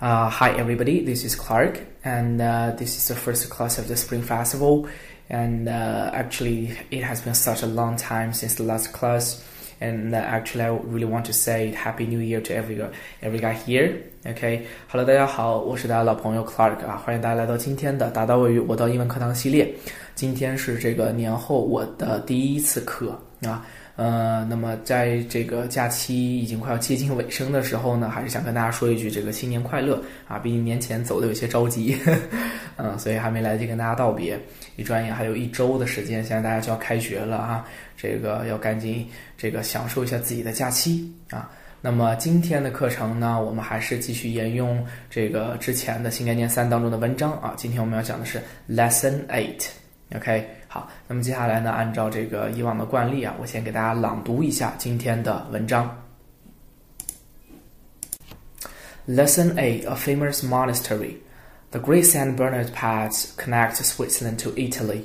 Uh, hi, everybody. This is Clark, and uh, this is the first class of the Spring Festival. And uh, actually, it has been such a long time since the last class. And uh, actually, I really want to say Happy New Year to every every guy here. OK，Hello，、大家好，我是大家老朋友 Clark 啊，欢迎大家来到今天的达到位语我到英文课堂系列。今天是这个年后我的第一次课啊。 呃，那么在这个假期已经快要接近尾声的时候呢，还是想跟大家说一句这个新年快乐啊！毕竟年前走的有些着急，嗯，所以还没来得及跟大家道别。一转眼还有一周的时间，现在大家就要开学了啊，这个要赶紧这个享受一下自己的假期啊。那么今天的课程呢，我们还是继续沿用这个之前的新概念三当中的文章啊。今天我们要讲的是 Lesson Eight，OK。好，那么接下来呢，按照这个以往的惯例啊，我先给大家朗读一下今天的文章。Lesson Eight: A famous monastery. The Great St. Bernard Pass connects Switzerland to Italy.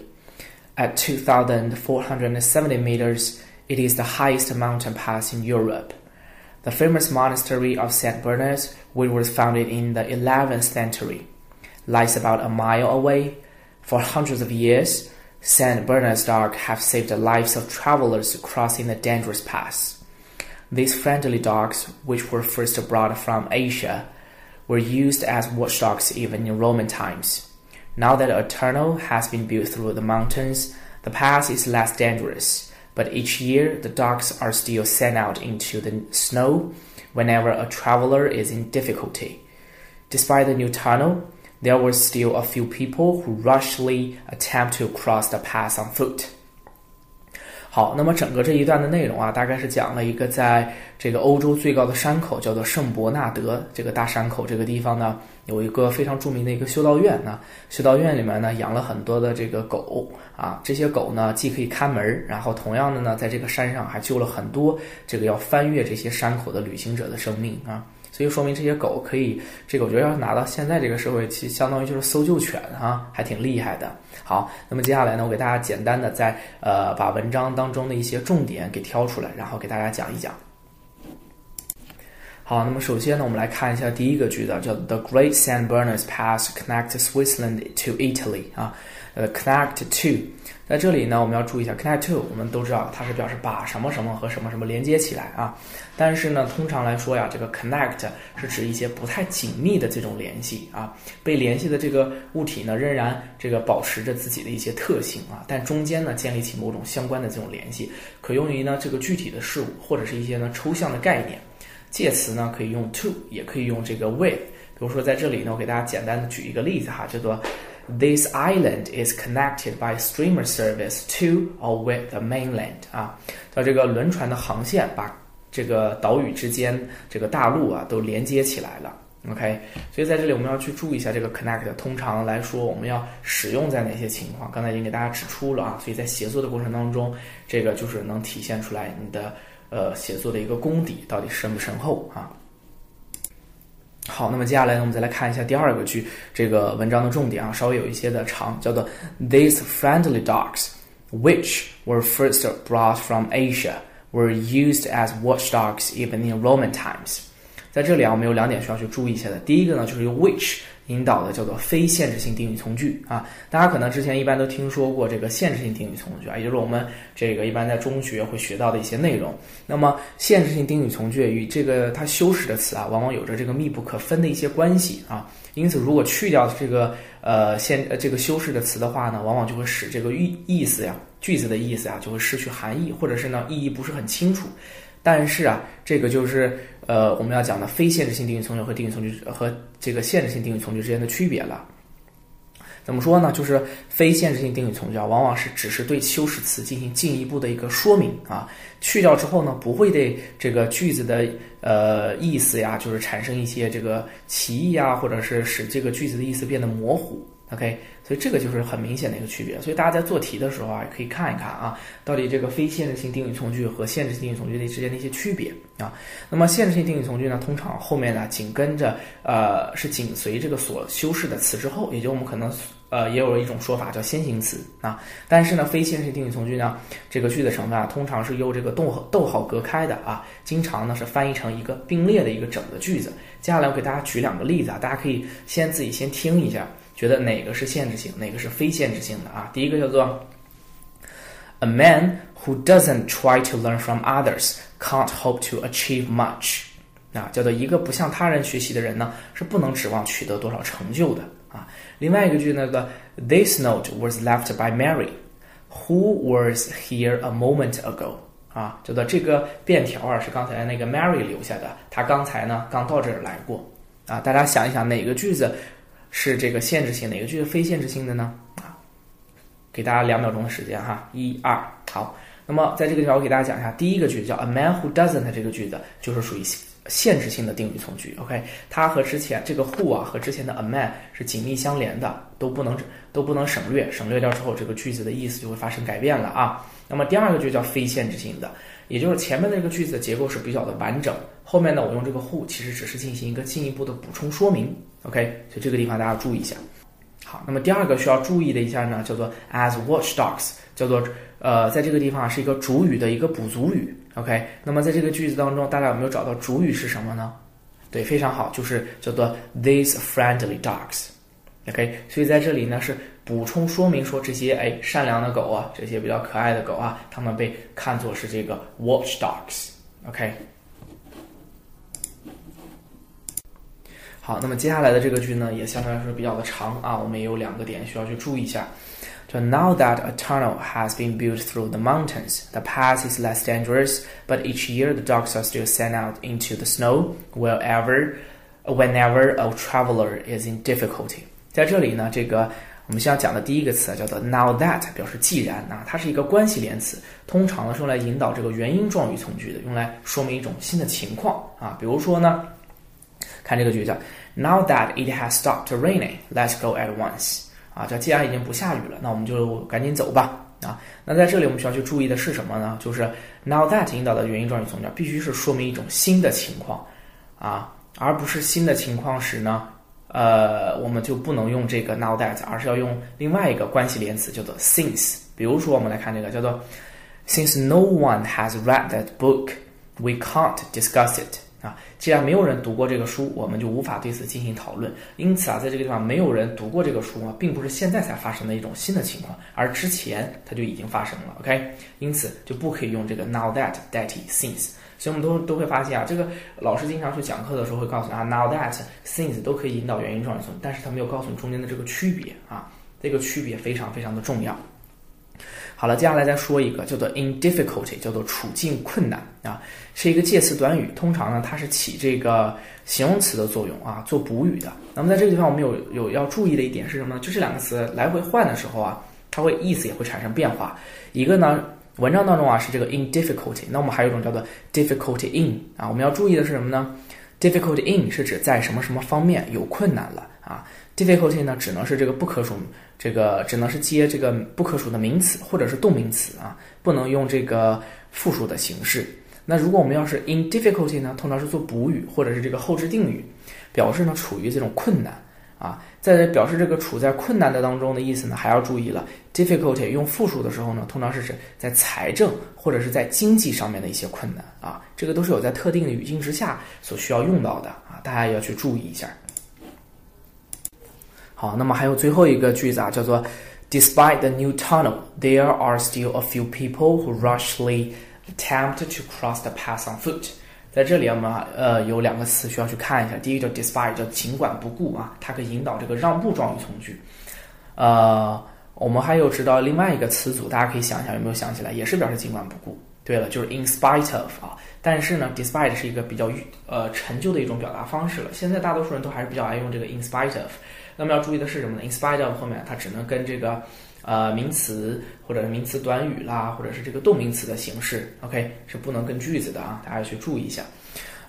At 2,470 meters, it is the highest mountain pass in Europe. The famous monastery of St. Bernard, which was founded in the 11th century, lies about a mile away. For hundreds of years, St. Bernard's dogs have saved the lives of travelers crossing the dangerous pass. These friendly dogs, which were first brought from Asia, were used as watchdogs even in Roman times. Now that a tunnel has been built through the mountains, the pass is less dangerous, but each year the dogs are still sent out into the snow whenever a traveler is in difficulty. Despite the new tunnel, there were still a few people who rushly attempt to cross the pass on foot. 好，那么整个这一段的内容啊，大概是讲了一个在这个欧洲最高的山口叫做圣伯纳德这个大山口这个地方呢，有一个非常著名的一个修道院呢。修道院里面呢养了很多的这个狗啊，这些狗呢既可以看门，然后同样的呢，在这个山上还救了很多这个要翻越这些山口的旅行者的生命啊。所以说明这些狗可以，这个我觉得要是拿到现在这个社会，其实相当于就是搜救犬哈，还挺厉害的。好，那么接下来呢，我给大家简单的再呃把文章当中的一些重点给挑出来，然后给大家讲一讲。好，那么首先呢，我们来看一下第一个句子，叫 The Great San Bernard's Pass connects Switzerland to Italy 啊，呃，connect to。在这里呢，我们要注意一下，connect to，我们都知道它是表示把什么什么和什么什么连接起来啊。但是呢，通常来说呀，这个 connect 是指一些不太紧密的这种联系啊。被联系的这个物体呢，仍然这个保持着自己的一些特性啊，但中间呢，建立起某种相关的这种联系，可用于呢这个具体的事物或者是一些呢抽象的概念。介词呢可以用 to，也可以用这个 with。比如说在这里呢，我给大家简单的举一个例子哈，叫做。This island is connected by streamer service to or with the mainland 啊，叫这个轮船的航线把这个岛屿之间这个大陆啊都连接起来了。OK，所以在这里我们要去注意一下这个 connect。通常来说，我们要使用在哪些情况？刚才已经给大家指出了啊，所以在写作的过程当中，这个就是能体现出来你的呃写作的一个功底到底深不深厚啊。好，那么接下来呢，我们再来看一下第二个句，这个文章的重点啊，稍微有一些的长，叫做 These friendly dogs, which were first brought from Asia, were used as watchdogs even in Roman times。在这里啊，我们有两点需要去注意一下的。第一个呢，就是用 which。引导的叫做非限制性定语从句啊，大家可能之前一般都听说过这个限制性定语从句啊，也就是我们这个一般在中学会学到的一些内容。那么限制性定语从句与这个它修饰的词啊，往往有着这个密不可分的一些关系啊。因此，如果去掉这个呃限呃这个修饰的词的话呢，往往就会使这个意意思呀句子的意思啊就会失去含义，或者是呢意义不是很清楚。但是啊，这个就是呃我们要讲的非限制性定语从句和定语从句和这个限制性定语从句之间的区别了。怎么说呢？就是非限制性定语从句啊，往往是只是对修饰词进行进一步的一个说明啊，去掉之后呢，不会对这个句子的呃意思呀，就是产生一些这个歧义啊，或者是使这个句子的意思变得模糊。OK。所以这个就是很明显的一个区别。所以大家在做题的时候啊，可以看一看啊，到底这个非限制性定语从句和限制性定语从句的之间的一些区别啊。那么限制性定语从句呢，通常后面呢紧跟着呃是紧随这个所修饰的词之后，也就我们可能呃，也有一种说法叫先行词啊。但是呢，非限制性定语从句呢，这个句子成分啊，通常是由这个逗号逗号隔开的啊，经常呢是翻译成一个并列的一个整的句子。接下来我给大家举两个例子啊，大家可以先自己先听一下，觉得哪个是限制性，哪个是非限制性的啊？第一个叫做，A man who doesn't try to learn from others can't hope to achieve much。啊，叫做一个不向他人学习的人呢，是不能指望取得多少成就的啊。另外一个句那个，This note was left by Mary, who was here a moment ago。啊，叫做这个便条啊，是刚才那个 Mary 留下的，她刚才呢刚到这儿来过。啊，大家想一想，哪个句子是这个限制性，哪个句子非限制性的呢？啊，给大家两秒钟的时间哈，一二，好。那么在这个地方，我给大家讲一下，第一个句子叫 A man who doesn't，这个句子就是属于。限制性的定语从句，OK，它和之前这个 who 啊和之前的 a man 是紧密相连的，都不能都不能省略，省略掉之后，这个句子的意思就会发生改变了啊。那么第二个句叫非限制性的，也就是前面的这个句子的结构是比较的完整，后面呢我用这个 who 其实只是进行一个进一步的补充说明，OK，所以这个地方大家注意一下。好，那么第二个需要注意的一下呢，叫做 as watchdogs，叫做呃在这个地方是一个主语的一个补足语。OK，那么在这个句子当中，大家有没有找到主语是什么呢？对，非常好，就是叫做 these friendly dogs。OK，所以在这里呢是补充说明说这些哎善良的狗啊，这些比较可爱的狗啊，它们被看作是这个 watchdogs。OK，好，那么接下来的这个句呢也相对来说比较的长啊，我们也有两个点需要去注意一下。就 now that a tunnel has been built through the mountains, the path is less dangerous, but each year the dogs are still sent out into the snow wherever, whenever a traveler is in difficulty. 在这里呢，这个我们先要讲的第一个词叫做 now that，表示既然啊，它是一个关系连词，通常呢是用来引导这个原因状语从句的，用来说明一种新的情况啊。比如说呢，看这个句子 Now that it has stopped raining, let's go at once. 啊，这既然已经不下雨了，那我们就赶紧走吧。啊，那在这里我们需要去注意的是什么呢？就是 now that 引导的原因状语从句必须是说明一种新的情况，啊，而不是新的情况时呢，呃，我们就不能用这个 now that，而是要用另外一个关系连词叫做 since。比如说，我们来看这个叫做 since no one has read that book，we can't discuss it。啊，既然没有人读过这个书，我们就无法对此进行讨论。因此啊，在这个地方没有人读过这个书啊，并不是现在才发生的一种新的情况，而之前它就已经发生了。OK，因此就不可以用这个 now that 代替 since。所以我们都都会发现啊，这个老师经常去讲课的时候会告诉你啊，now that since 都可以引导原因状语从，但是他没有告诉你中间的这个区别啊，这个区别非常非常的重要。好了，接下来再说一个叫做 in difficulty，叫做处境困难啊，是一个介词短语，通常呢它是起这个形容词的作用啊，做补语的。那么在这个地方我们有有要注意的一点是什么呢？就这两个词来回换的时候啊，它会意思也会产生变化。一个呢，文章当中啊是这个 in difficulty，那我们还有一种叫做 difficulty in 啊，我们要注意的是什么呢？difficulty in 是指在什么什么方面有困难了啊，difficulty 呢只能是这个不可数。这个只能是接这个不可数的名词或者是动名词啊，不能用这个复数的形式。那如果我们要是 in difficulty 呢，通常是做补语或者是这个后置定语，表示呢处于这种困难啊。在表示这个处在困难的当中的意思呢，还要注意了，difficulty 用复数的时候呢，通常是指在财政或者是在经济上面的一些困难啊，这个都是有在特定的语境之下所需要用到的啊，大家要去注意一下。好，那么还有最后一个句子啊，叫做 Despite the new tunnel, there are still a few people who rushly attempt to cross the path on foot。在这里我们呃有两个词需要去看一下，第一个叫 despite，叫尽管不顾啊，它可以引导这个让步状语从句。呃，我们还有知道另外一个词组，大家可以想一想有没有想起来，也是表示尽管不顾。对了，就是 in spite of 啊，但是呢，despite 是一个比较呃陈旧的一种表达方式了，现在大多数人都还是比较爱用这个 in spite of。那么要注意的是什么呢？in spite of 后面它只能跟这个呃名词或者是名词短语啦，或者是这个动名词的形式，OK 是不能跟句子的啊，大家要去注意一下。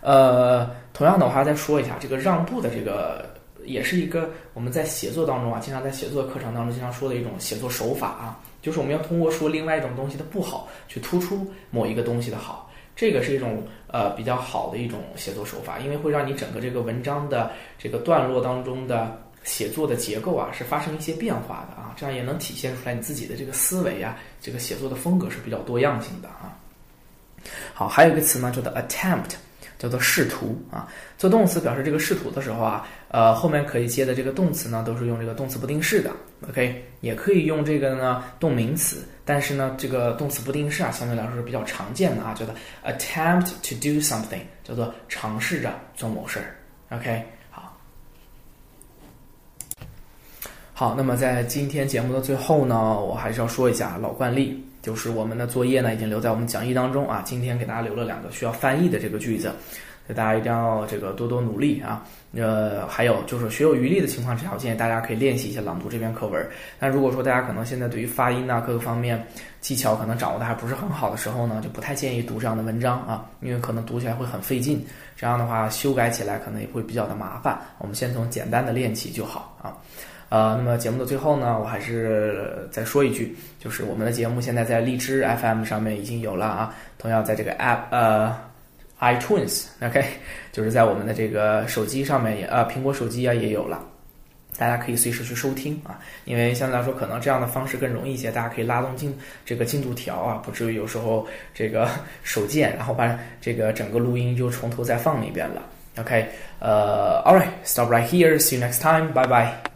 呃，同样的，我还要再说一下这个让步的这个，也是一个我们在写作当中啊，经常在写作课程当中经常说的一种写作手法啊，就是我们要通过说另外一种东西的不好，去突出某一个东西的好。这个是一种呃比较好的一种写作手法，因为会让你整个这个文章的这个段落当中的。写作的结构啊是发生一些变化的啊，这样也能体现出来你自己的这个思维啊，这个写作的风格是比较多样性的啊。好，还有一个词呢，叫做 attempt，叫做试图啊。做动词表示这个试图的时候啊，呃，后面可以接的这个动词呢，都是用这个动词不定式的。OK，也可以用这个呢动名词，但是呢，这个动词不定式啊，相对来说是比较常见的啊，叫做 attempt to do something，叫做尝试着做某事儿。OK，好，那么在今天节目的最后呢，我还是要说一下老惯例。就是我们的作业呢，已经留在我们讲义当中啊。今天给大家留了两个需要翻译的这个句子，所以大家一定要这个多多努力啊。呃，还有就是学有余力的情况之下，我建议大家可以练习一下朗读这篇课文。但如果说大家可能现在对于发音啊各个方面技巧可能掌握的还不是很好的时候呢，就不太建议读这样的文章啊，因为可能读起来会很费劲，这样的话修改起来可能也会比较的麻烦。我们先从简单的练起就好啊。呃，那么节目的最后呢，我还是再说一句，就是我们的节目现在在荔枝 FM 上面已经有了啊，同样在这个 App 呃 iTunes，OK，就是在我们的这个手机上面也呃苹果手机啊也有了，大家可以随时去收听啊，因为相对来说可能这样的方式更容易一些，大家可以拉动进这个进度条啊，不至于有时候这个手贱，然后把这个整个录音就从头再放一遍了，OK，呃，All right，stop right here，see you next time，bye bye。